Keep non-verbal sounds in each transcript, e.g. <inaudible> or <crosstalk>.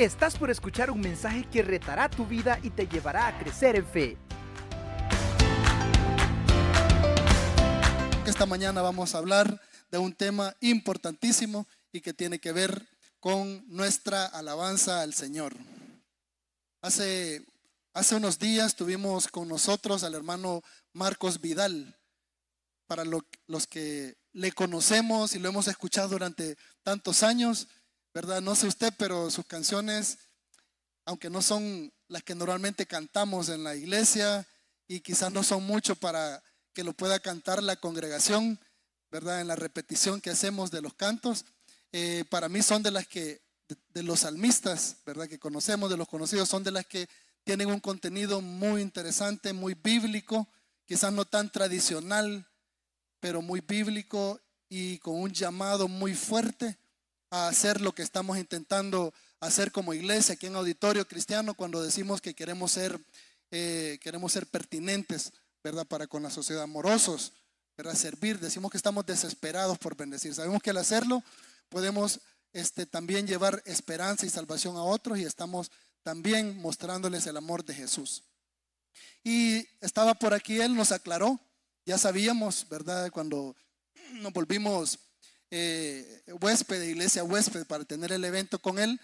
Estás por escuchar un mensaje que retará tu vida y te llevará a crecer en fe. Esta mañana vamos a hablar de un tema importantísimo y que tiene que ver con nuestra alabanza al Señor. Hace, hace unos días tuvimos con nosotros al hermano Marcos Vidal. Para los que le conocemos y lo hemos escuchado durante tantos años, ¿verdad? No sé usted, pero sus canciones, aunque no son las que normalmente cantamos en la iglesia y quizás no son mucho para que lo pueda cantar la congregación, ¿verdad? En la repetición que hacemos de los cantos, eh, para mí son de las que, de, los salmistas, ¿verdad? Que conocemos, de los conocidos, son de las que tienen un contenido muy interesante, muy bíblico, quizás no tan tradicional, pero muy bíblico y con un llamado muy fuerte a hacer lo que estamos intentando hacer como iglesia aquí en Auditorio Cristiano cuando decimos que queremos ser, eh, queremos ser pertinentes, ¿verdad? Para con la sociedad, amorosos, ¿verdad? Servir, decimos que estamos desesperados por bendecir. Sabemos que al hacerlo podemos este, también llevar esperanza y salvación a otros y estamos también mostrándoles el amor de Jesús. Y estaba por aquí, él nos aclaró, ya sabíamos, ¿verdad? Cuando nos volvimos eh, huésped iglesia huésped para tener el evento con él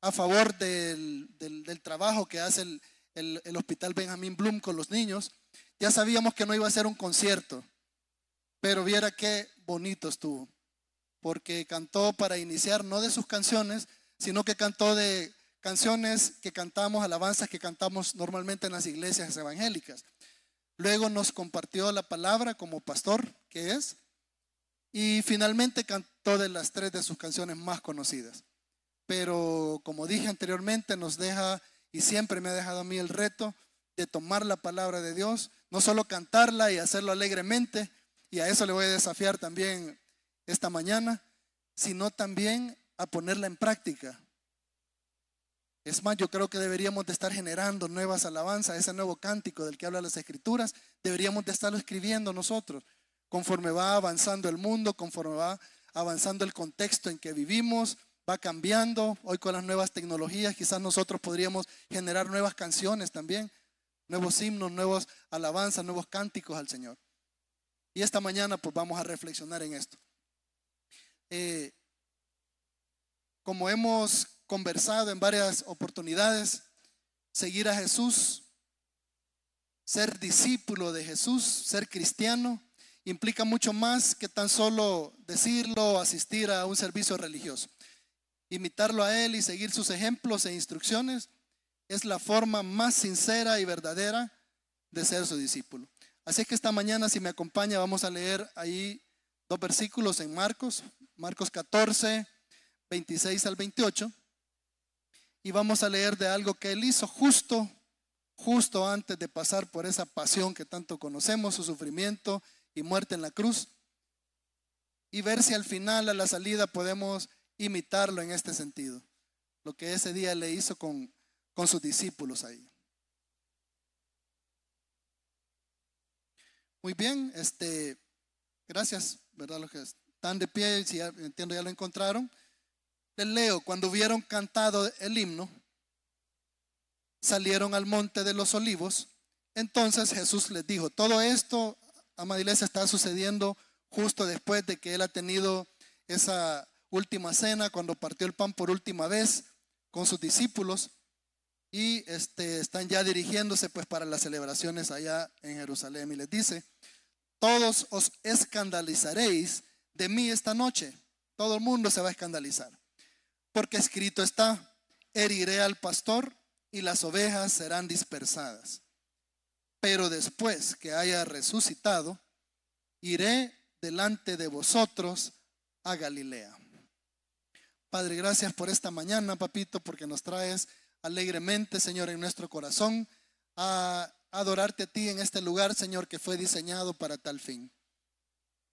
a favor del, trabajo que hace el, el, hospital Benjamin Bloom con los niños. Ya sabíamos que no iba a ser un concierto, pero viera qué bonito estuvo, porque cantó para iniciar no de sus canciones, sino que cantó de canciones que cantamos, alabanzas que cantamos normalmente en las iglesias evangélicas. Luego nos compartió la palabra como pastor que es, y finalmente cantó de las tres de sus canciones más conocidas. Pero como dije anteriormente, nos deja, y siempre me ha dejado a mí el reto de tomar la palabra de Dios, no solo cantarla y hacerlo alegremente, y a eso le voy a desafiar también esta mañana, sino también a ponerla en práctica. Es más, yo creo que deberíamos de estar generando nuevas alabanzas, ese nuevo cántico del que habla las escrituras, deberíamos de estarlo escribiendo nosotros conforme va avanzando el mundo, conforme va avanzando el contexto en que vivimos, va cambiando. Hoy con las nuevas tecnologías quizás nosotros podríamos generar nuevas canciones también, nuevos himnos, nuevos alabanzas, nuevos cánticos al Señor. Y esta mañana pues vamos a reflexionar en esto. Eh, como hemos conversado en varias oportunidades, seguir a Jesús, ser discípulo de Jesús, ser cristiano, implica mucho más que tan solo decirlo o asistir a un servicio religioso. Imitarlo a Él y seguir sus ejemplos e instrucciones es la forma más sincera y verdadera de ser su discípulo. Así que esta mañana, si me acompaña, vamos a leer ahí dos versículos en Marcos, Marcos 14, 26 al 28. Y vamos a leer de algo que Él hizo justo, justo antes de pasar por esa pasión que tanto conocemos, su sufrimiento y muerte en la cruz. Y ver si al final, a la salida, podemos imitarlo en este sentido. Lo que ese día le hizo con, con sus discípulos ahí. Muy bien, este, gracias, ¿verdad? Los que están de pie, si entiendo ya lo encontraron. Les leo, cuando hubieron cantado el himno, salieron al monte de los olivos. Entonces Jesús les dijo, todo esto amada está sucediendo justo después de que él ha tenido esa última cena, cuando partió el pan por última vez con sus discípulos y este, están ya dirigiéndose pues para las celebraciones allá en Jerusalén. Y les dice, todos os escandalizaréis de mí esta noche, todo el mundo se va a escandalizar, porque escrito está, heriré al pastor y las ovejas serán dispersadas pero después que haya resucitado, iré delante de vosotros a Galilea. Padre, gracias por esta mañana, papito, porque nos traes alegremente, Señor, en nuestro corazón a adorarte a ti en este lugar, Señor, que fue diseñado para tal fin.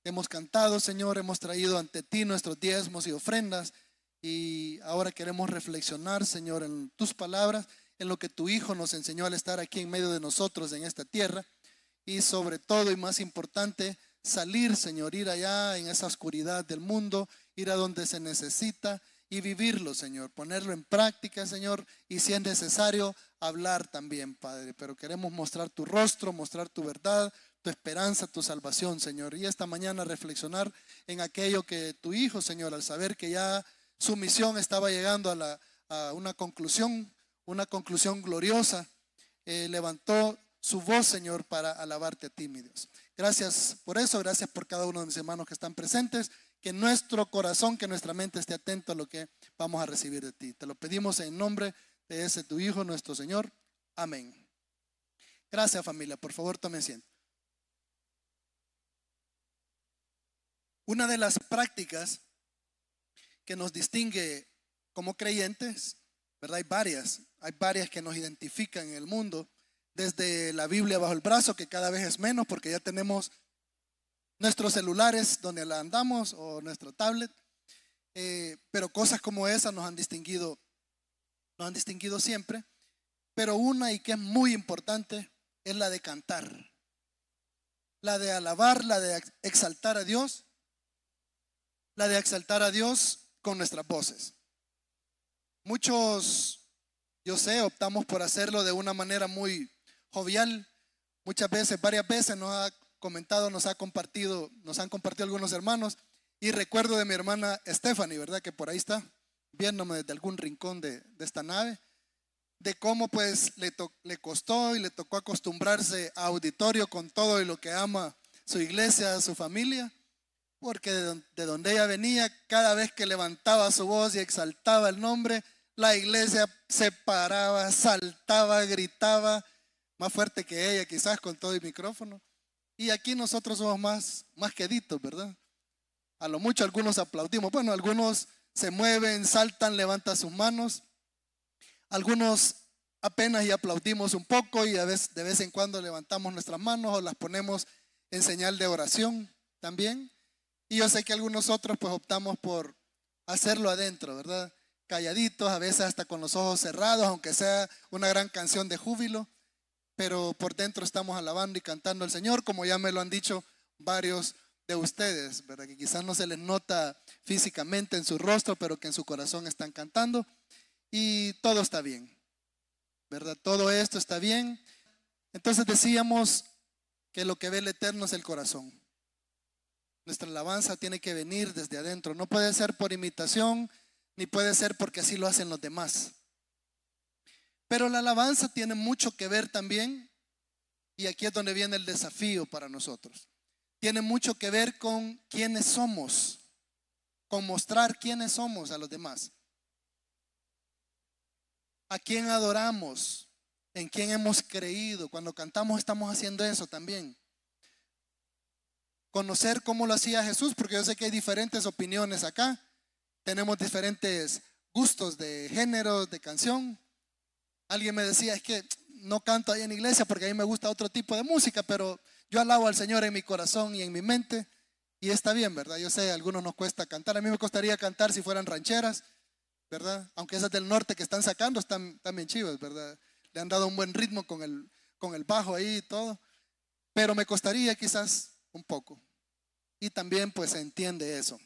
Hemos cantado, Señor, hemos traído ante ti nuestros diezmos y ofrendas y ahora queremos reflexionar, Señor, en tus palabras en lo que tu Hijo nos enseñó al estar aquí en medio de nosotros en esta tierra. Y sobre todo y más importante, salir, Señor, ir allá en esa oscuridad del mundo, ir a donde se necesita y vivirlo, Señor, ponerlo en práctica, Señor, y si es necesario, hablar también, Padre. Pero queremos mostrar tu rostro, mostrar tu verdad, tu esperanza, tu salvación, Señor. Y esta mañana reflexionar en aquello que tu Hijo, Señor, al saber que ya su misión estaba llegando a, la, a una conclusión, una conclusión gloriosa, eh, levantó su voz, Señor, para alabarte a ti, mi Dios. Gracias por eso, gracias por cada uno de mis hermanos que están presentes. Que nuestro corazón, que nuestra mente esté atento a lo que vamos a recibir de ti. Te lo pedimos en nombre de ese tu Hijo, nuestro Señor. Amén. Gracias familia. Por favor, tomen asiento. Una de las prácticas que nos distingue como creyentes, ¿verdad? Hay varias, hay varias que nos identifican en el mundo, desde la Biblia bajo el brazo, que cada vez es menos porque ya tenemos nuestros celulares donde la andamos o nuestro tablet, eh, pero cosas como esas nos han distinguido, nos han distinguido siempre, pero una y que es muy importante es la de cantar, la de alabar, la de exaltar a Dios, la de exaltar a Dios con nuestras voces. Muchos, yo sé, optamos por hacerlo de una manera muy jovial. Muchas veces, varias veces nos ha comentado, nos ha compartido, nos han compartido algunos hermanos. Y recuerdo de mi hermana Stephanie, ¿verdad? Que por ahí está, viéndome desde algún rincón de, esta nave, de cómo pues le, costó y le tocó acostumbrarse a auditorio con todo y lo que ama su iglesia, su familia porque de donde ella venía, cada vez que levantaba su voz y exaltaba el nombre, la iglesia se paraba, saltaba, gritaba, más fuerte que ella quizás con todo el micrófono. Y aquí nosotros somos más, más queditos, ¿verdad? A lo mucho algunos aplaudimos. Bueno, algunos se mueven, saltan, levantan sus manos. Algunos apenas y aplaudimos un poco y a de vez en cuando levantamos nuestras manos o las ponemos en señal de oración también. Y yo sé que algunos otros pues optamos por hacerlo adentro, ¿verdad? Calladitos, a veces hasta con los ojos cerrados, aunque sea una gran canción de júbilo, pero por dentro estamos alabando y cantando al Señor, como ya me lo han dicho varios de ustedes, ¿verdad? Que quizás no se les nota físicamente en su rostro, pero que en su corazón están cantando y todo está bien, ¿verdad? Todo esto está bien. Entonces decíamos que lo que ve el Eterno es el corazón. Nuestra alabanza tiene que venir desde adentro. No puede ser por imitación, ni puede ser porque así lo hacen los demás. Pero la alabanza tiene mucho que ver también, y aquí es donde viene el desafío para nosotros. Tiene mucho que ver con quiénes somos, con mostrar quiénes somos a los demás. A quién adoramos, en quién hemos creído. Cuando cantamos estamos haciendo eso también conocer cómo lo hacía Jesús, porque yo sé que hay diferentes opiniones acá. Tenemos diferentes gustos de género, de canción. Alguien me decía, es que no canto ahí en iglesia porque a mí me gusta otro tipo de música, pero yo alabo al Señor en mi corazón y en mi mente. Y está bien, ¿verdad? Yo sé, a algunos nos cuesta cantar. A mí me costaría cantar si fueran rancheras, ¿verdad? Aunque esas del norte que están sacando están, bien chivas, ¿verdad? Le han dado un buen ritmo con el, con el bajo ahí y todo. Pero me costaría quizás un poco y también pues se entiende eso.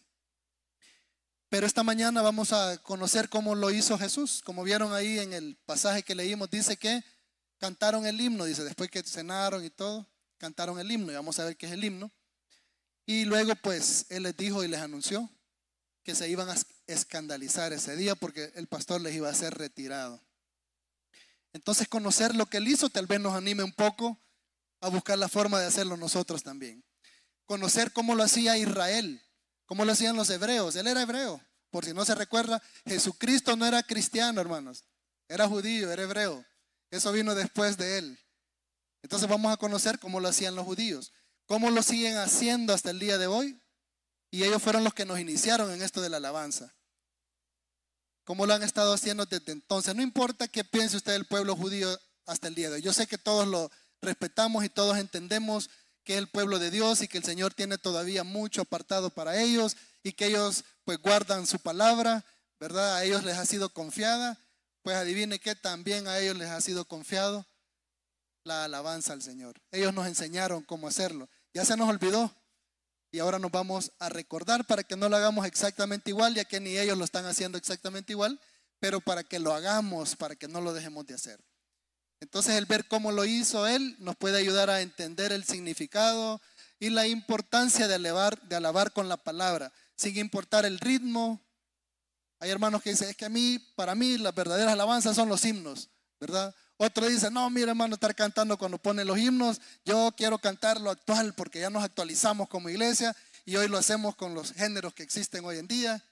Pero esta mañana vamos a conocer cómo lo hizo Jesús. Como vieron ahí en el pasaje que leímos, dice que cantaron el himno, dice, después que cenaron y todo, cantaron el himno y vamos a ver qué es el himno. Y luego pues Él les dijo y les anunció que se iban a escandalizar ese día porque el pastor les iba a ser retirado. Entonces conocer lo que Él hizo tal vez nos anime un poco a buscar la forma de hacerlo nosotros también conocer cómo lo hacía Israel, cómo lo hacían los hebreos. Él era hebreo. Por si no se recuerda, Jesucristo no era cristiano, hermanos. Era judío, era hebreo. Eso vino después de él. Entonces vamos a conocer cómo lo hacían los judíos, cómo lo siguen haciendo hasta el día de hoy. Y ellos fueron los que nos iniciaron en esto de la alabanza. Cómo lo han estado haciendo desde entonces. No importa qué piense usted del pueblo judío hasta el día de hoy. Yo sé que todos lo respetamos y todos entendemos que el pueblo de Dios y que el Señor tiene todavía mucho apartado para ellos y que ellos pues guardan su palabra, ¿verdad? A ellos les ha sido confiada, pues adivine que también a ellos les ha sido confiado la alabanza al Señor. Ellos nos enseñaron cómo hacerlo. Ya se nos olvidó, Y ahora nos vamos a recordar para que no lo hagamos exactamente igual, ya que ni ellos lo están haciendo exactamente igual, pero para que lo hagamos, para que no lo dejemos de hacer. Entonces el ver cómo lo hizo él nos puede ayudar a entender el significado y la importancia de alabar, de alabar con la palabra, sin importar el ritmo. Hay hermanos que dicen, es que a mí, para mí, las verdaderas alabanzas son los himnos, ¿verdad? Otro dice, no, mira hermano, estar cantando cuando pone los himnos, yo quiero cantar lo actual porque ya nos actualizamos como iglesia y hoy lo hacemos con los géneros que existen hoy en día.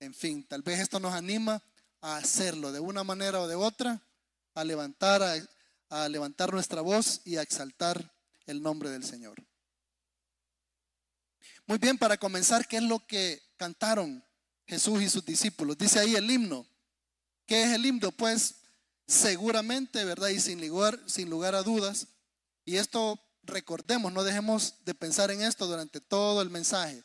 En fin, tal vez esto nos anima a hacerlo de una manera o de otra, a levantar, a, levantar nuestra voz y a exaltar el nombre del Señor. Muy bien, para comenzar, ¿qué es lo que cantaron Jesús y sus discípulos? Dice ahí el himno. ¿Qué es el himno? Pues seguramente, ¿verdad? Y sin lugar, sin lugar a dudas, y esto recordemos, no dejemos de pensar en esto durante todo el mensaje.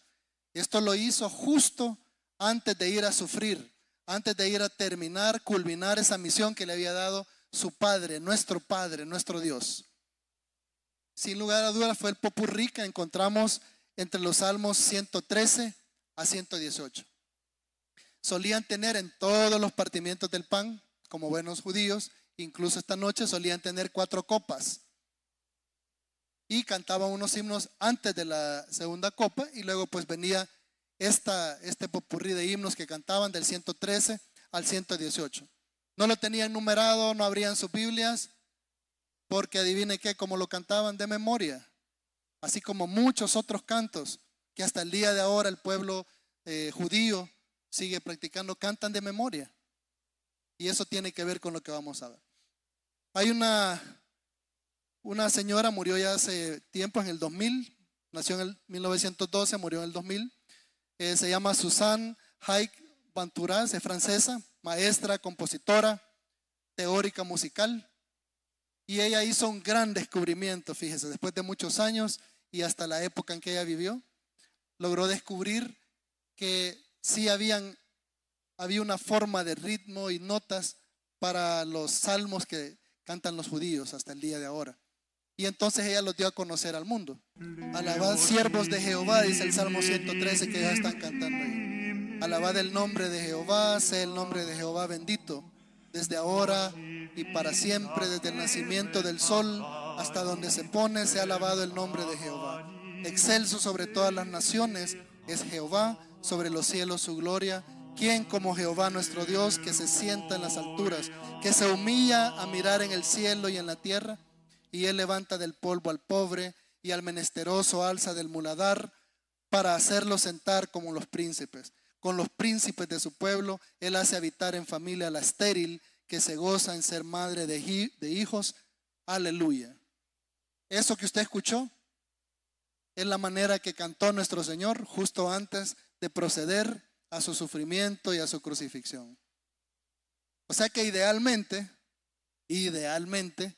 Esto lo hizo justo antes de ir a sufrir, antes de ir a terminar, culminar esa misión que le había dado su Padre, nuestro Padre, nuestro Dios. Sin lugar a dudas fue el popurrí que encontramos entre los salmos 113 a 118. Solían tener en todos los partimientos del pan, como buenos judíos, incluso esta noche solían tener cuatro copas. Y cantaban unos himnos antes de la segunda copa y luego pues venía esta, este popurrí de himnos que cantaban del 113 al 118. No lo tenían numerado, no abrían sus Biblias, porque adivine qué, como lo cantaban de memoria, así como muchos otros cantos que hasta el día de ahora el pueblo eh, judío sigue practicando, cantan de memoria. Y eso tiene que ver con lo que vamos a ver. Hay una, una señora, murió ya hace tiempo, en el 2000, nació en el 1912, murió en el 2000, eh, se llama Suzanne Haik Banturas, es francesa, maestra, compositora, teórica musical. Y ella hizo un gran descubrimiento, fíjese, después de muchos años y hasta la época en que ella vivió, logró descubrir que sí habían, había una forma de ritmo y notas para los salmos que cantan los judíos hasta el día de ahora. Y entonces ella los dio a conocer al mundo. Alabad siervos de Jehová, dice el Salmo 113 que ya están cantando ahí. Alabad el nombre de Jehová, sea el nombre de Jehová bendito, desde ahora y para siempre, desde el nacimiento del sol hasta donde se pone, sea alabado el nombre de Jehová. Excelso sobre todas las naciones es Jehová, sobre los cielos su gloria. ¿Quién como Jehová nuestro Dios que se sienta en las alturas, que se humilla a mirar en el cielo y en la tierra? y él levanta del polvo al pobre y al menesteroso alza del muladar para hacerlo sentar como los príncipes. Con los príncipes de su pueblo, él hace habitar en familia la estéril que se goza en ser madre de, de hijos. Aleluya. Eso que usted escuchó es la manera que cantó nuestro Señor justo antes de proceder a su sufrimiento y a su crucifixión. O sea que idealmente, idealmente,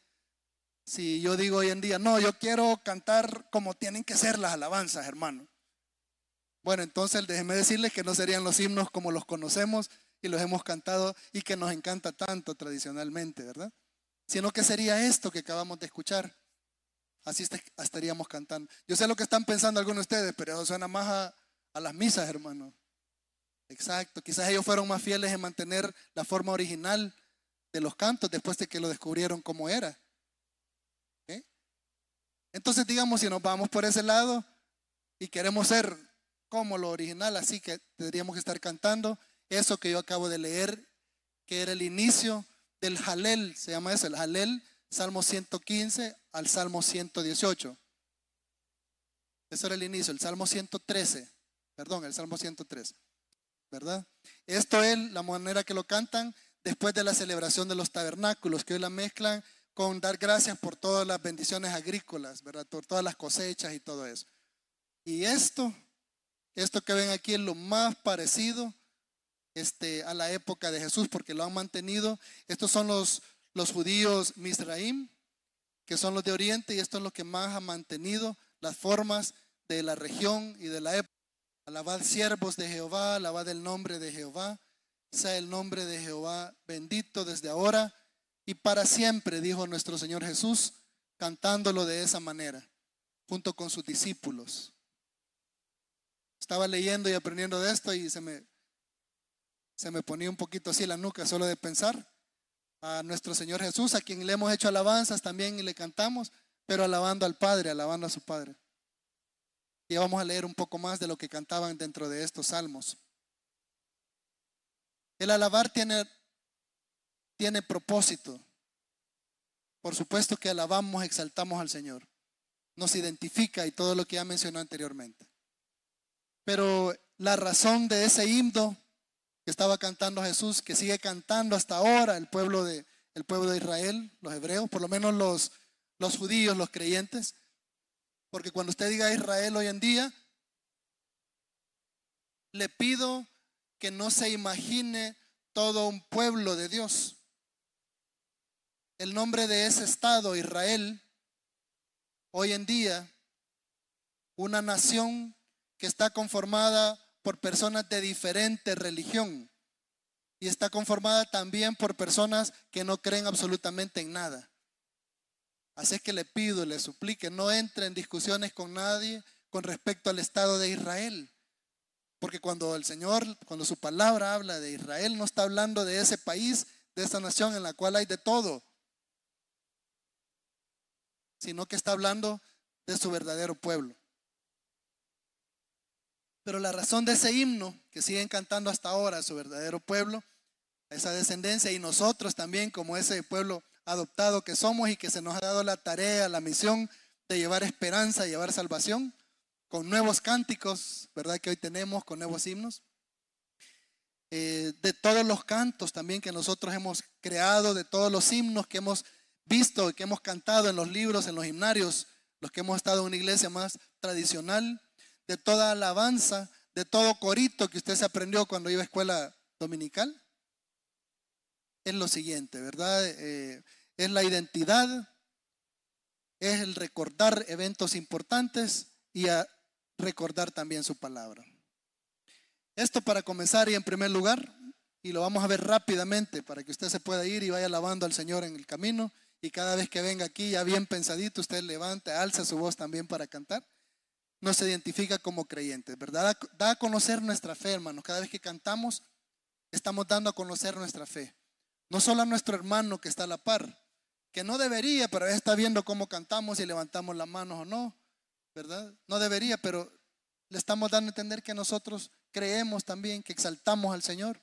si yo digo hoy en día, no, yo quiero cantar como tienen que ser las alabanzas, hermano. Bueno, entonces déjeme decirles que no serían los himnos como los conocemos y los hemos cantado y que nos encanta tanto tradicionalmente, ¿verdad? Sino que sería esto que acabamos de escuchar. Así estaríamos cantando. Yo sé lo que están pensando algunos de ustedes, pero eso suena más a las misas, hermano. Exacto. Quizás ellos fueron más fieles en mantener la forma original de los cantos después de que lo descubrieron como era. Entonces, digamos, si nos vamos por ese lado y queremos ser como lo original, así que tendríamos que estar cantando eso que yo acabo de leer, que era el inicio del Halel, se llama eso, el Halel, Salmo 115 al Salmo 118. Eso era el inicio, el Salmo 113, perdón, el Salmo 113, ¿verdad? Esto es la manera que lo cantan después de la celebración de los tabernáculos, que hoy la mezclan con dar gracias por todas las bendiciones agrícolas, ¿verdad? Por todas las cosechas y todo eso. Y esto, esto que ven aquí es lo más parecido este, a la época de Jesús, porque lo han mantenido. Estos son los, los judíos Misraim, que son los de Oriente, y esto es lo que más ha mantenido las formas de la región y de la época. Alabad siervos de Jehová, alabad el nombre de Jehová, sea el nombre de Jehová bendito desde ahora y para siempre, dijo nuestro Señor Jesús, cantándolo de esa manera, junto con sus discípulos. Estaba leyendo y aprendiendo de esto y se me, se me ponía un poquito así la nuca solo de pensar a nuestro Señor Jesús, a quien le hemos hecho alabanzas también y le cantamos, pero alabando al Padre, alabando a su Padre. Y vamos a leer un poco más de lo que cantaban dentro de estos salmos. El alabar tiene, tiene propósito. Por supuesto que alabamos, exaltamos al Señor. Nos identifica y todo lo que ya mencionó anteriormente. Pero la razón de ese himno que estaba cantando Jesús, que sigue cantando hasta ahora el pueblo de, el pueblo de Israel, los hebreos, por lo menos los, los judíos, los creyentes. Porque cuando usted diga Israel hoy en día, le pido que no se imagine todo un pueblo de Dios. El nombre de ese estado, Israel, hoy en día, una nación que está conformada por personas de diferente religión y está conformada también por personas que no creen absolutamente en nada. Así que le pido, le suplique, no entre en discusiones con nadie con respecto al Estado de Israel. Porque cuando el Señor, cuando su palabra habla de Israel, no está hablando de ese país, de esa nación en la cual hay de todo, sino que está hablando de su verdadero pueblo. Pero la razón de ese himno que siguen cantando hasta ahora a su verdadero pueblo, esa descendencia y nosotros también como ese pueblo adoptado que somos y que se nos ha dado la tarea, la misión de llevar esperanza, llevar salvación, con nuevos cánticos, ¿verdad? Que hoy tenemos, con nuevos himnos. Eh, de todos los cantos también que nosotros hemos creado, de todos los himnos que hemos visto y que hemos cantado en los libros, en los himnarios, los que hemos estado en una iglesia más tradicional, de toda alabanza, de todo corito que usted se aprendió cuando iba a escuela dominical, es lo siguiente, ¿verdad? Eh, es la identidad, es el recordar eventos importantes y a recordar también su palabra. Esto para comenzar y en primer lugar, y lo vamos a ver rápidamente para que usted se pueda ir y vaya alabando al Señor en el camino y cada vez que venga aquí ya bien pensadito, usted levante, alza su voz también para cantar nos identifica como creyentes, ¿verdad? Da a conocer nuestra fe, hermanos. Cada vez que cantamos, estamos dando a conocer nuestra fe. No solo a nuestro hermano que está a la par, que no debería, pero está viendo cómo cantamos y levantamos las manos o no, ¿verdad? No debería, pero le estamos dando a entender que nosotros creemos también, que exaltamos al Señor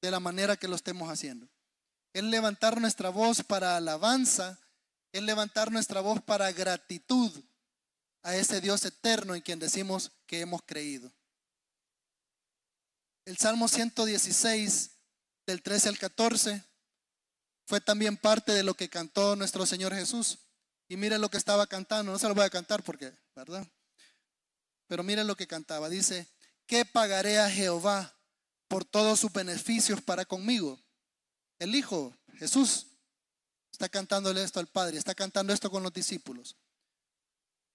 de la manera que lo estemos haciendo. Es levantar nuestra voz para alabanza, es levantar nuestra voz para gratitud a ese Dios eterno en quien decimos que hemos creído. El Salmo 116, del 13 al 14, fue también parte de lo que cantó nuestro Señor Jesús. Y mire lo que estaba cantando, no se lo voy a cantar porque, ¿verdad? Pero mire lo que cantaba. Dice, ¿qué pagaré a Jehová por todos sus beneficios para conmigo? El Hijo, Jesús, está cantándole esto al Padre, está cantando esto con los discípulos.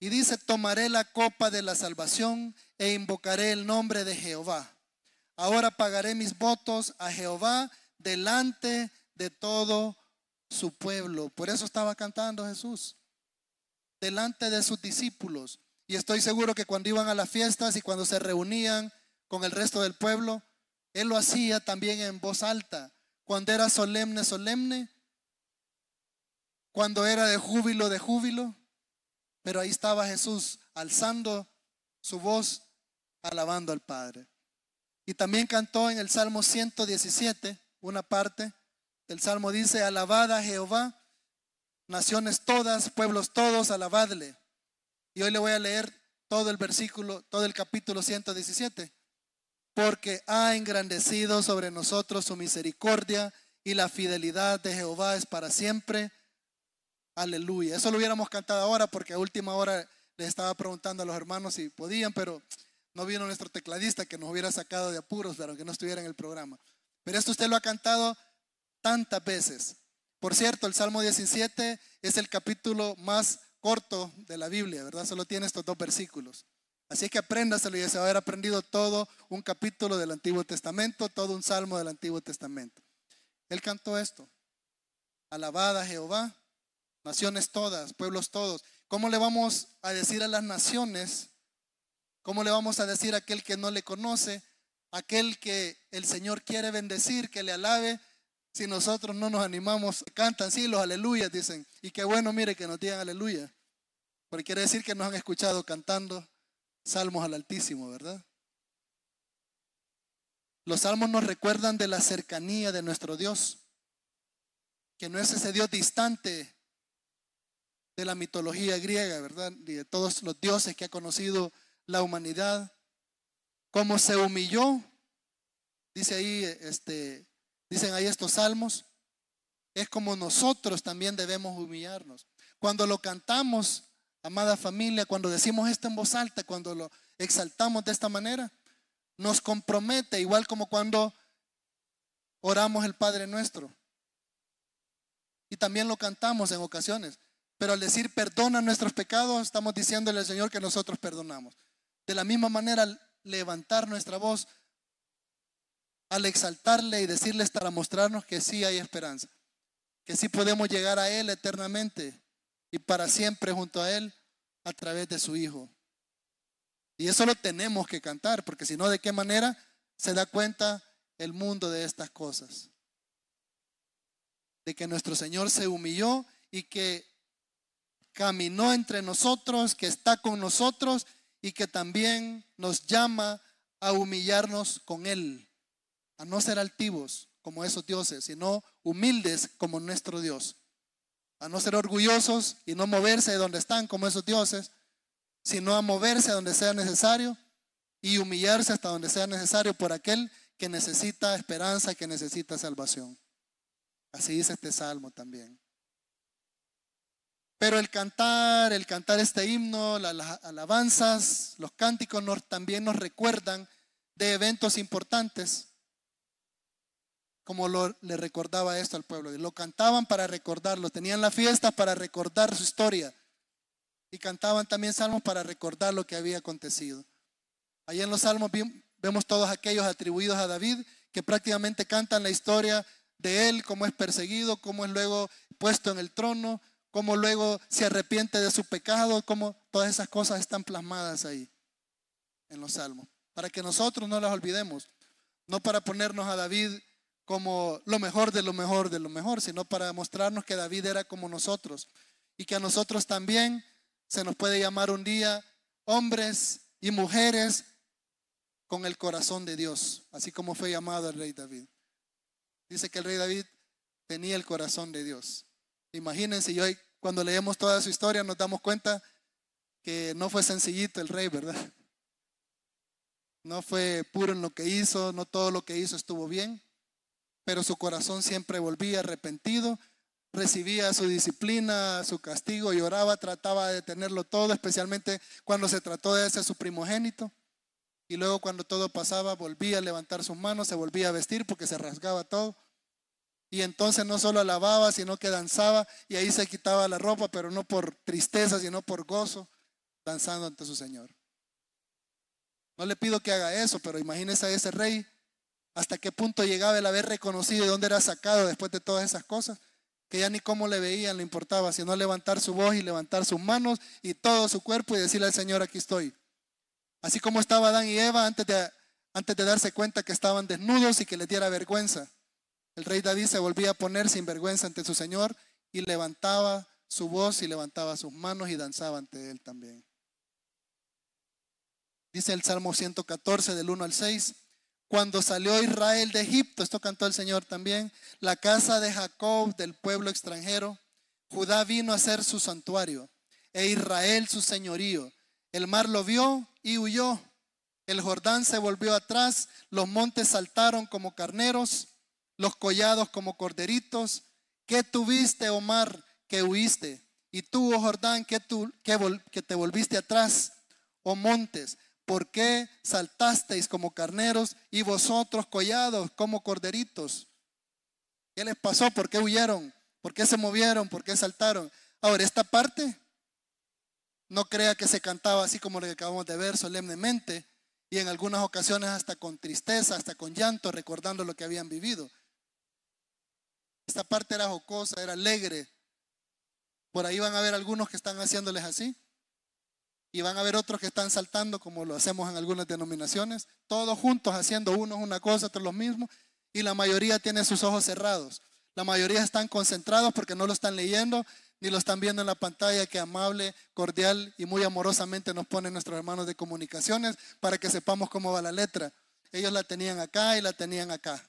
Y dice, tomaré la copa de la salvación e invocaré el nombre de Jehová. Ahora pagaré mis votos a Jehová delante de todo su pueblo. Por eso estaba cantando Jesús. Delante de sus discípulos. Y estoy seguro que cuando iban a las fiestas y cuando se reunían con el resto del pueblo, Él lo hacía también en voz alta. Cuando era solemne, solemne. Cuando era de júbilo, de júbilo. Pero ahí estaba Jesús alzando su voz, alabando al Padre. Y también cantó en el Salmo 117, una parte del Salmo dice, alabad a Jehová, naciones todas, pueblos todos, alabadle. Y hoy le voy a leer todo el versículo, todo el capítulo 117. Porque ha engrandecido sobre nosotros su misericordia y la fidelidad de Jehová es para siempre. Aleluya. Eso lo hubiéramos cantado ahora porque a última hora les estaba preguntando a los hermanos si podían, pero no vino nuestro tecladista que nos hubiera sacado de apuros, pero que no estuviera en el programa. Pero esto usted lo ha cantado tantas veces. Por cierto, el Salmo 17 es el capítulo más corto de la Biblia, ¿verdad? Solo tiene estos dos versículos. Así que apréndaselo y se va a haber aprendido todo un capítulo del Antiguo Testamento, todo un salmo del Antiguo Testamento. Él cantó esto. Alabada Jehová, naciones todas, pueblos todos. ¿Cómo le vamos a decir a las naciones ¿Cómo le vamos a decir a aquel que no le conoce, aquel que el Señor quiere bendecir, que le alabe, si nosotros no nos animamos? Cantan, sí, los aleluyas, dicen. Y qué bueno, mire, que nos digan aleluya. Porque quiere decir que nos han escuchado cantando salmos al Altísimo, ¿verdad? Los salmos nos recuerdan de la cercanía de nuestro Dios, que no es ese Dios distante de la mitología griega, ¿verdad? Y de todos los dioses que ha conocido la humanidad, cómo se humilló, dice ahí, este, dicen ahí estos salmos, es como nosotros también debemos humillarnos. Cuando lo cantamos, amada familia, cuando decimos esto en voz alta, cuando lo exaltamos de esta manera, nos compromete, igual como cuando oramos el Padre nuestro. Y también lo cantamos en ocasiones. Pero al decir perdona nuestros pecados, estamos diciéndole al Señor que nosotros perdonamos. De la misma manera, levantar nuestra voz al exaltarle y decirles para mostrarnos que sí hay esperanza, que sí podemos llegar a Él eternamente y para siempre junto a Él a través de su Hijo. Y eso lo tenemos que cantar, porque si no, ¿de qué manera se da cuenta el mundo de estas cosas? De que nuestro Señor se humilló y que caminó entre nosotros, que está con nosotros y que también nos llama a humillarnos con Él, a no ser altivos como esos dioses, sino humildes como nuestro Dios, a no ser orgullosos y no moverse de donde están como esos dioses, sino a moverse donde sea necesario y humillarse hasta donde sea necesario por aquel que necesita esperanza, que necesita salvación. Así dice este salmo también. Pero el cantar, el cantar este himno, las alabanzas, los cánticos también nos recuerdan de eventos importantes, como lo, le recordaba esto al pueblo. Lo cantaban para recordarlo, tenían la fiesta para recordar su historia y cantaban también salmos para recordar lo que había acontecido. Ahí en los salmos vemos todos aquellos atribuidos a David que prácticamente cantan la historia de él, cómo es perseguido, cómo es luego puesto en el trono, cómo luego se arrepiente de su pecado, cómo todas esas cosas están plasmadas ahí en los salmos. Para que nosotros no las olvidemos, no para ponernos a David como lo mejor de lo mejor de lo mejor, sino para mostrarnos que David era como nosotros y que a nosotros también se nos puede llamar un día hombres y mujeres con el corazón de Dios, así como fue llamado el rey David. Dice que el rey David tenía el corazón de Dios. Imagínense, y hoy cuando leemos toda su historia nos damos cuenta que no fue sencillito el rey, ¿verdad? No fue puro en lo que hizo, no todo lo que hizo estuvo bien, pero su corazón siempre volvía arrepentido, recibía su disciplina, su castigo, lloraba, trataba de tenerlo todo, especialmente cuando se trató de ese su primogénito. Y luego cuando todo pasaba, volvía a levantar sus manos, se volvía a vestir porque se rasgaba todo. Y entonces no solo alababa, sino que danzaba y ahí se quitaba la ropa, pero no por tristeza, sino por gozo, danzando ante su Señor. No le pido que haga eso, pero imagínese a ese rey hasta qué punto llegaba el haber reconocido de dónde era sacado después de todas esas cosas, que ya ni cómo le veían le importaba, sino levantar su voz y levantar sus manos y todo su cuerpo y decirle al Señor, aquí estoy. Así como estaba Adán y Eva antes de, antes de darse cuenta que estaban desnudos y que les diera vergüenza. El rey David se volvía a poner sin vergüenza ante su Señor y levantaba su voz y levantaba sus manos y danzaba ante él también. Dice el Salmo 114 del 1 al 6, cuando salió Israel de Egipto, esto cantó el Señor también, la casa de Jacob del pueblo extranjero, Judá vino a ser su santuario e Israel su señorío. El mar lo vio y huyó. El Jordán se volvió atrás, los montes saltaron como carneros los collados como corderitos. ¿Qué tuviste, Omar, que huiste? Y tú, oh Jordán, que, tú, que, que te volviste atrás, oh montes. ¿Por qué saltasteis como carneros y vosotros collados como corderitos? ¿Qué les pasó? ¿Por qué huyeron? ¿Por qué se movieron? ¿Por qué saltaron? Ahora, esta parte, no crea que se cantaba así como lo que acabamos de ver solemnemente y en algunas ocasiones hasta con tristeza, hasta con llanto, recordando lo que habían vivido. Esta parte era jocosa, era alegre. Por ahí van a ver algunos que están haciéndoles así. y van a ver otros que están saltando como lo hacemos en algunas denominaciones, todos juntos haciendo unos una cosa, otros lo mismo, y la mayoría tiene sus ojos cerrados. La mayoría están concentrados porque no lo están leyendo ni lo están viendo en la pantalla que amable, cordial y muy amorosamente nos ponen nuestros hermanos de comunicaciones para que sepamos cómo va la letra. Ellos la tenían acá y la tenían acá.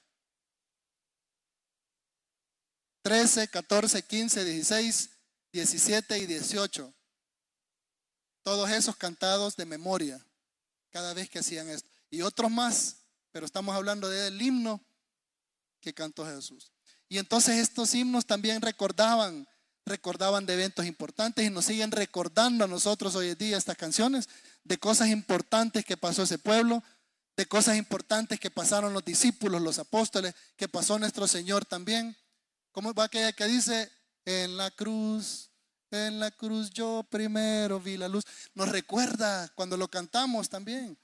13, 14, 15, 16, 17 y 18. Todos esos cantados de memoria, cada vez que hacían esto. Y otros más, pero estamos hablando del himno que cantó Jesús. Y entonces estos himnos también recordaban recordaban de eventos importantes y nos siguen recordando a nosotros hoy en día estas canciones de cosas importantes que pasó ese pueblo, de cosas importantes que pasaron los discípulos, los apóstoles, que pasó nuestro Señor también. ¿Cómo va aquella que dice, en la cruz, en la cruz yo primero vi la luz? Nos recuerda cuando lo cantamos también.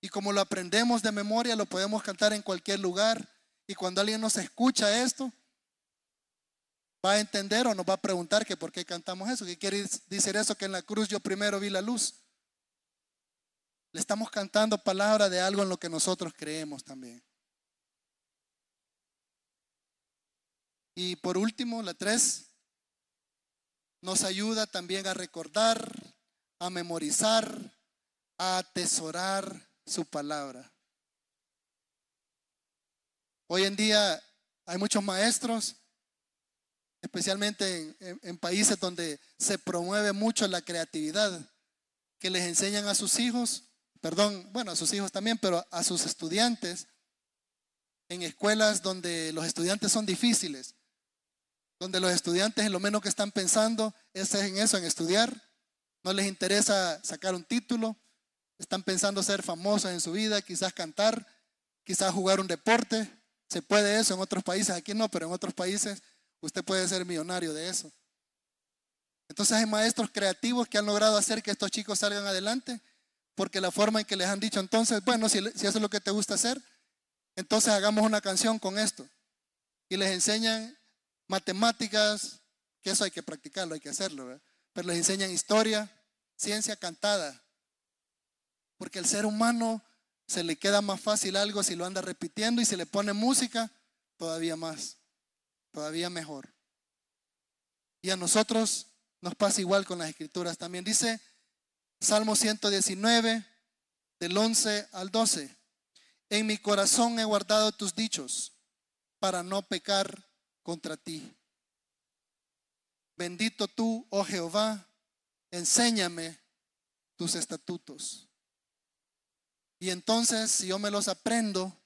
Y como lo aprendemos de memoria, lo podemos cantar en cualquier lugar. Y cuando alguien nos escucha esto, va a entender o nos va a preguntar que por qué cantamos eso. ¿Qué quiere decir eso? Que en la cruz yo primero vi la luz. Le estamos cantando palabra de algo en lo que nosotros creemos también. Y por último, la tres, nos ayuda también a recordar, a memorizar, a atesorar su palabra. Hoy en día hay muchos maestros especialmente en, países donde se promueve mucho la creatividad, que les enseñan a sus hijos, perdón, bueno, a sus hijos también, pero a sus estudiantes, en escuelas donde los estudiantes son difíciles, donde los estudiantes lo menos que están pensando es en eso, en estudiar, no les interesa sacar un título, están pensando ser famosos en su vida, quizás cantar, quizás jugar un deporte, se puede eso en otros países, aquí no, pero en otros países Usted puede ser millonario de eso. Entonces hay maestros creativos que han logrado hacer que estos chicos salgan adelante, porque la forma en que les han dicho entonces, bueno, si, eso es lo que te gusta hacer, entonces hagamos una canción con esto. Y les enseñan matemáticas, que eso hay que practicarlo, hay que hacerlo, pero les enseñan historia, ciencia cantada, porque al ser humano se le queda más fácil algo si lo anda repitiendo y si le pone música, todavía más todavía mejor. Y a nosotros nos pasa igual con las escrituras. También dice Salmo 119, del 11 al 12. En mi corazón he guardado tus dichos para no pecar contra ti. Bendito tú, oh Jehová, enséñame tus estatutos. Y entonces, si yo me los aprendo,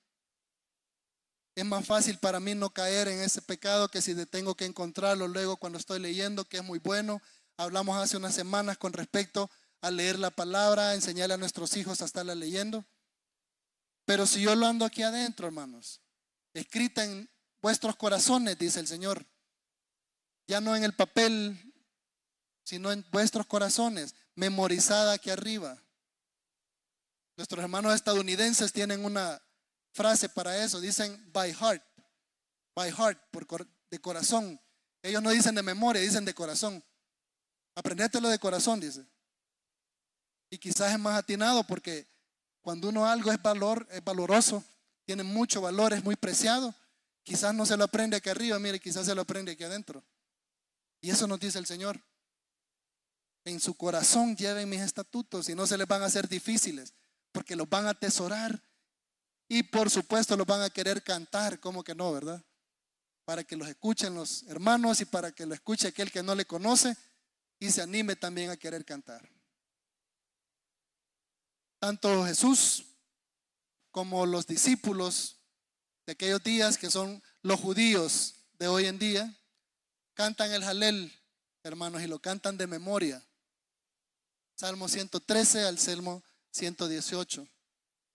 es más fácil para mí no caer en ese pecado que si tengo que encontrarlo luego cuando estoy leyendo, que es muy bueno. Hablamos hace unas semanas con respecto a leer la palabra, enseñarle a nuestros hijos a estarla leyendo. Pero si yo lo ando aquí adentro, hermanos, escrita en vuestros corazones, dice el Señor, ya no en el papel, sino en vuestros corazones, memorizada aquí arriba. Nuestros hermanos estadounidenses tienen una frase para eso. Dicen by heart. By heart, por, de corazón. Ellos no dicen de memoria, dicen de corazón. Aprendételo de corazón, dice. Y quizás es más atinado porque cuando uno algo es valor, es valoroso, tiene mucho valor, es muy preciado, quizás no se lo aprende aquí arriba, mire, quizás se lo aprende aquí adentro. Y eso nos dice el Señor. En su corazón lleven mis estatutos y no se les van a hacer difíciles, porque los van a atesorar y por supuesto los van a querer cantar, como que no, ¿verdad? Para que los escuchen los hermanos y para que lo escuche aquel que no le conoce y se anime también a querer cantar. Tanto Jesús como los discípulos de aquellos días, que son los judíos de hoy en día, cantan el Jalel, hermanos, y lo cantan de memoria. Salmo 113 al Salmo 118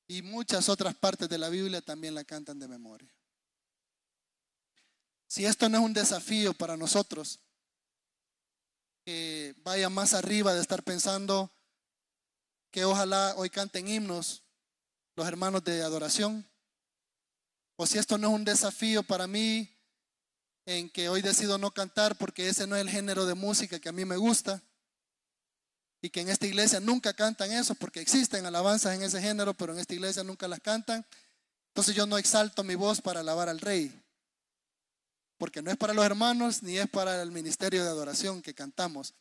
y muchas otras partes de la Biblia también la cantan de memoria. Si esto no es un desafío para nosotros, que vaya más arriba de estar pensando que ojalá hoy canten himnos los hermanos de adoración, o si esto no es un desafío para mí en que hoy decido no cantar porque ese no es el género de música que a mí me gusta, y que en esta iglesia nunca cantan eso, porque existen alabanzas en ese género, pero en esta iglesia nunca las cantan. Entonces yo no exalto mi voz para alabar al rey, porque no es para los hermanos ni es para el ministerio de adoración que cantamos.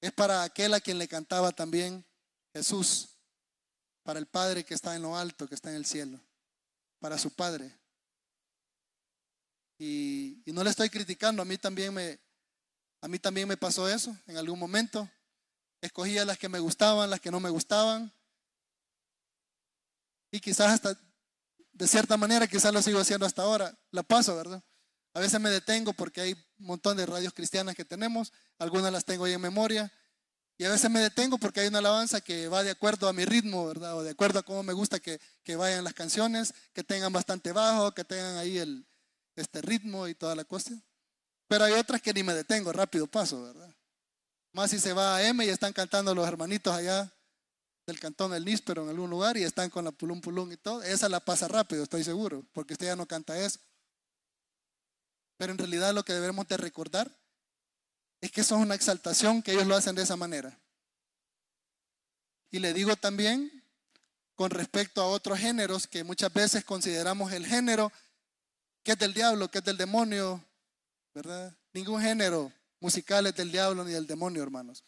Es para aquel a quien le cantaba también Jesús, para el Padre que está en lo alto, que está en el cielo, para su Padre. Y, no le estoy criticando, a mí también me, a mí también me pasó eso en algún momento. Escogía las que me gustaban, las que no me gustaban. Y quizás hasta, de cierta manera, quizás lo sigo haciendo hasta ahora. La paso, ¿verdad? A veces me detengo porque hay un montón de radios cristianas que tenemos. Algunas las tengo ahí en memoria. Y a veces me detengo porque hay una alabanza que va de acuerdo a mi ritmo, ¿verdad? O de acuerdo a cómo me gusta que, que vayan las canciones, que tengan bastante bajo, que tengan ahí el, este ritmo y toda la cuestión. Pero hay otras que ni me detengo, rápido paso, ¿verdad? Más si se va a M y están cantando los hermanitos allá del cantón El Níspero en algún lugar y están con la pulum pulum y todo. Esa la pasa rápido, estoy seguro, porque usted ya no canta eso. Pero en realidad lo que debemos de recordar es que eso es una exaltación que ellos lo hacen de esa manera. Y le digo también con respecto a otros géneros que muchas veces consideramos el género que es del diablo, que es del demonio, ¿verdad? Ningún género musical es del diablo ni del demonio, hermanos.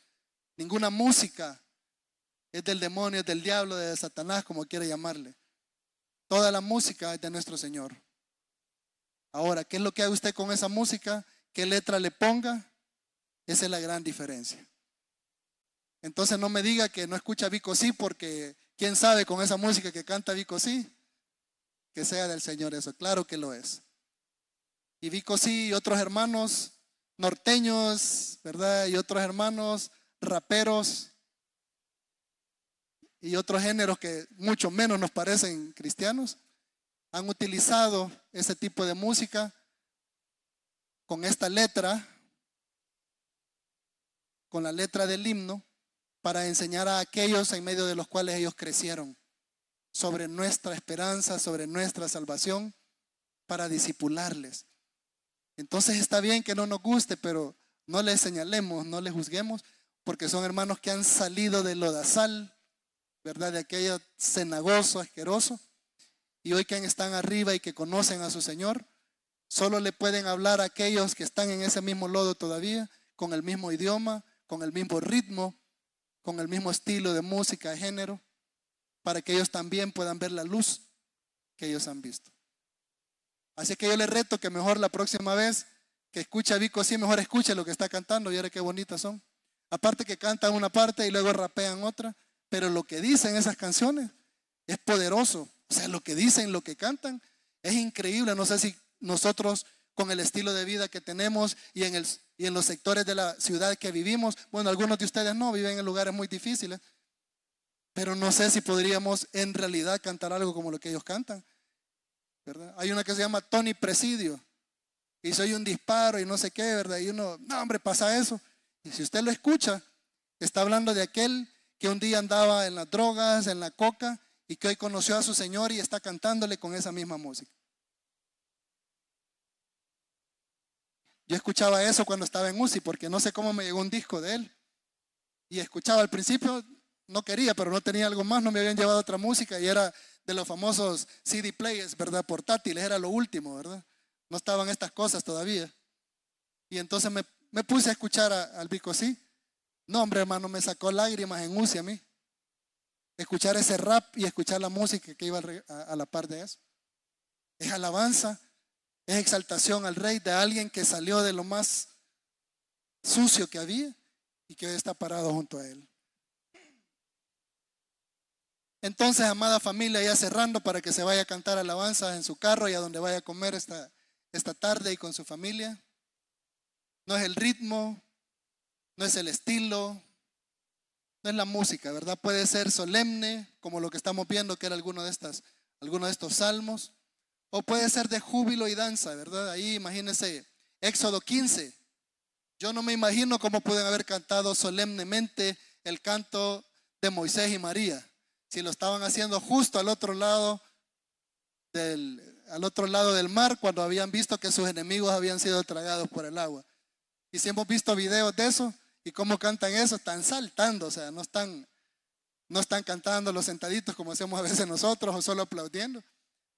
Ninguna música es del demonio, es del diablo, de Satanás, como quiera llamarle. Toda la música es de nuestro Señor. Ahora, ¿qué es lo que hace usted con esa música? ¿Qué letra le ponga? Esa es la gran diferencia. Entonces no me diga que no escucha Vico sí, porque quién sabe con esa música que canta Vico sí, que sea del Señor eso. Claro que lo es. Y Vico sí y otros hermanos norteños, ¿verdad? Y otros hermanos raperos y otros géneros que mucho menos nos parecen cristianos, han utilizado ese tipo de música con esta letra, con la letra del himno, para enseñar a aquellos en medio de los cuales ellos crecieron sobre nuestra esperanza, sobre nuestra salvación, para disipularles. Entonces está bien que no nos guste, pero no les señalemos, no les juzguemos, porque son hermanos que han salido de lodazal, ¿verdad? De aquello cenagoso, asqueroso, y hoy que están arriba y que conocen a su Señor, solo le pueden hablar a aquellos que están en ese mismo lodo todavía, con el mismo idioma, con el mismo ritmo, con el mismo estilo de música, de género, para que ellos también puedan ver la luz que ellos han visto. Así que yo le reto que mejor la próxima vez que escuche a Vico así, mejor escuche lo que está cantando y ahora qué bonitas son. Aparte que cantan una parte y luego rapean otra, pero lo que dicen esas canciones es poderoso. O sea, lo que dicen, lo que cantan, es increíble. No sé si nosotros con el estilo de vida que tenemos y en, los sectores de la ciudad que vivimos, bueno, algunos de ustedes no, viven en lugares muy difíciles, pero no sé si podríamos en realidad cantar algo como lo que ellos cantan. Hay una que se llama Tony Presidio. Y soy un disparo y no sé qué, ¿verdad? Y uno, no, hombre, pasa eso. Y si usted lo escucha, está hablando de aquel que un día andaba en las drogas, en la coca, y que hoy conoció a su Señor y está cantándole con esa misma música. Yo escuchaba eso cuando estaba en UCI, porque no sé cómo me llegó un disco de él. Y escuchaba al principio, no quería, pero no tenía algo más, no me habían llevado otra música y era de los famosos CD players, ¿verdad? Portátiles, era lo último, ¿verdad? No estaban estas cosas todavía. Y entonces me, puse a escuchar al Vico sí. No, hombre, hermano, me sacó lágrimas en UCI a mí. Escuchar ese rap y escuchar la música que iba a, a la par de eso. Es alabanza, es exaltación al rey de alguien que salió de lo más sucio que había y que hoy está parado junto a él. Entonces, amada familia, ya cerrando para que se vaya a cantar alabanza en su carro y a donde vaya a comer esta, esta tarde y con su familia. No es el ritmo, no es el estilo, no es la música, ¿verdad? Puede ser solemne, como lo que estamos viendo, que era alguno de, estas, alguno de estos salmos, o puede ser de júbilo y danza, ¿verdad? Ahí imagínense, Éxodo 15. Yo no me imagino cómo pueden haber cantado solemnemente el canto de Moisés y María si lo estaban haciendo justo al otro lado del, al otro lado del mar cuando habían visto que sus enemigos habían sido tragados por el agua. Y si hemos visto videos de eso, ¿Y cómo cantan eso? Están saltando, o sea, no están, no están cantando los sentaditos como hacemos a veces nosotros o solo aplaudiendo.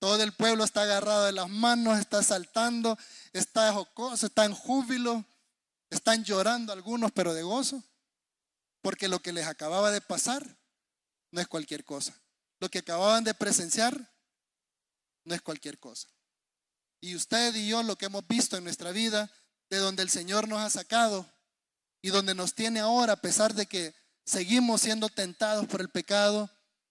Todo el pueblo está agarrado de las manos, está saltando, está jocoso, está en júbilo, están llorando algunos, pero de gozo, porque lo que les acababa de pasar no es cualquier cosa. Lo que acababan de presenciar no es cualquier cosa. Y usted y yo lo que hemos visto en nuestra vida, de donde el Señor nos ha sacado y donde nos tiene ahora, a pesar de que seguimos siendo tentados por el pecado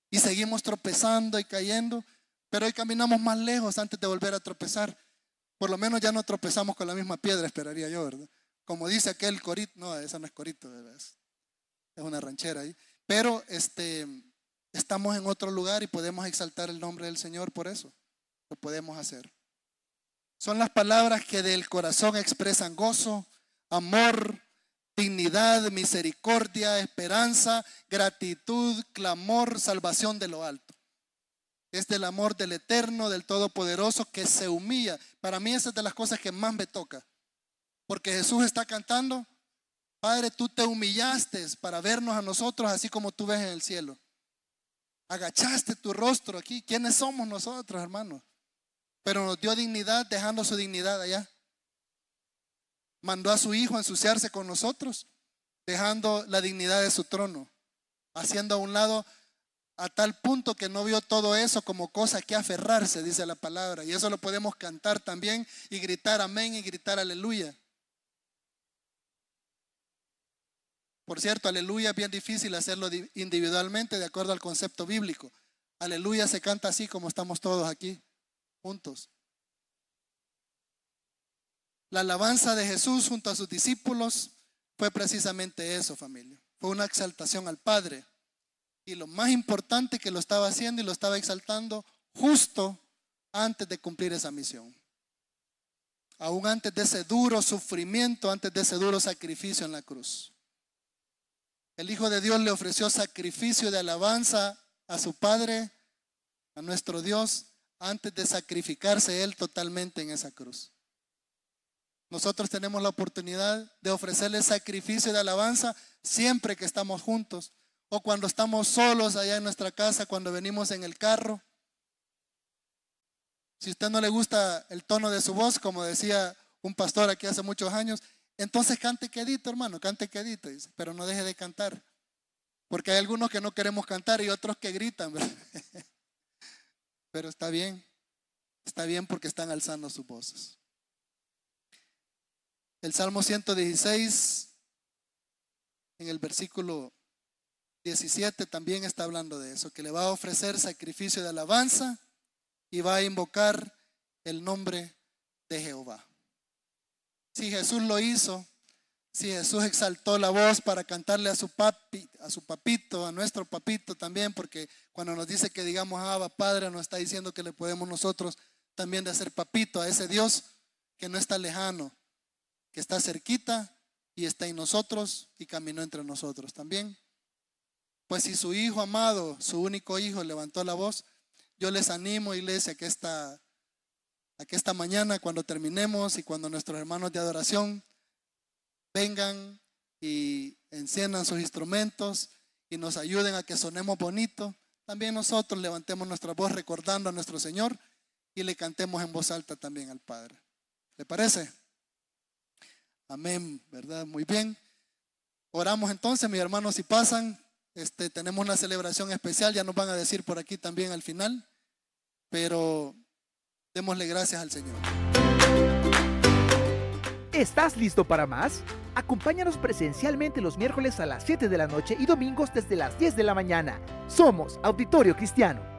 y seguimos tropezando y cayendo, pero hoy caminamos más lejos antes de volver a tropezar. Por lo menos ya no tropezamos con la misma piedra, esperaría yo, ¿verdad? Como dice aquel corito, no, esa no es corito, es, es una ranchera ahí. Pero este, estamos en otro lugar y podemos exaltar el nombre del Señor por eso. Lo podemos hacer. Son las palabras que del corazón expresan gozo, amor, dignidad, misericordia, esperanza, gratitud, clamor, salvación de lo alto es del amor del eterno, del todopoderoso, que se humilla. Para mí esa es de las cosas que más me toca. Porque Jesús está cantando, Padre, tú te humillaste para vernos a nosotros así como tú ves en el cielo. Agachaste tu rostro aquí. ¿Quiénes somos nosotros, hermanos? Pero nos dio dignidad dejando su dignidad allá. Mandó a su Hijo a ensuciarse con nosotros, dejando la dignidad de su trono, haciendo a un lado a tal punto que no vio todo eso como cosa que aferrarse, dice la palabra. Y eso lo podemos cantar también y gritar amén y gritar aleluya. Por cierto, aleluya es bien difícil hacerlo individualmente de acuerdo al concepto bíblico. Aleluya se canta así como estamos todos aquí, juntos. La alabanza de Jesús junto a sus discípulos fue precisamente eso, familia. Fue una exaltación al Padre. Y lo más importante que lo estaba haciendo y lo estaba exaltando justo antes de cumplir esa misión. Aún antes de ese duro sufrimiento, antes de ese duro sacrificio en la cruz. El Hijo de Dios le ofreció sacrificio de alabanza a su Padre, a nuestro Dios, antes de sacrificarse Él totalmente en esa cruz. Nosotros tenemos la oportunidad de ofrecerle sacrificio de alabanza siempre que estamos juntos o cuando estamos solos allá en nuestra casa, cuando venimos en el carro. Si a usted no le gusta el tono de su voz, como decía un pastor aquí hace muchos años, entonces cante quedito, hermano, cante quedito, dice, pero no deje de cantar. Porque hay algunos que no queremos cantar y otros que gritan. <laughs> Pero está bien, está bien porque están alzando sus voces. El Salmo 116, en el versículo 17 también está hablando de eso, que le va a ofrecer sacrificio de alabanza y va a invocar el nombre de Jehová. Si Jesús lo hizo, si Jesús exaltó la voz para cantarle a su a su papito, a nuestro papito también, porque cuando nos dice que digamos Abba Padre, nos está diciendo que le podemos nosotros también de hacer papito a ese Dios que no está lejano, que está cerquita y está en nosotros y caminó entre nosotros también. Pues si su hijo amado, su único hijo, levantó la voz, yo les animo, iglesia, que esta, a que esta mañana, cuando terminemos y cuando nuestros hermanos de adoración vengan y enciendan sus instrumentos y nos ayuden a que sonemos bonito, también nosotros levantemos nuestra voz recordando a nuestro Señor y le cantemos en voz alta también al Padre. ¿Le parece? Amén, ¿verdad? Muy bien. Oramos entonces, mis hermanos, si pasan. Este, tenemos una celebración especial, ya nos van a decir por aquí también al final, pero démosle gracias al Señor. ¿Estás listo para más? Acompáñanos presencialmente los miércoles a las 7 de la noche y domingos desde las 10 de la mañana. Somos Auditorio Cristiano.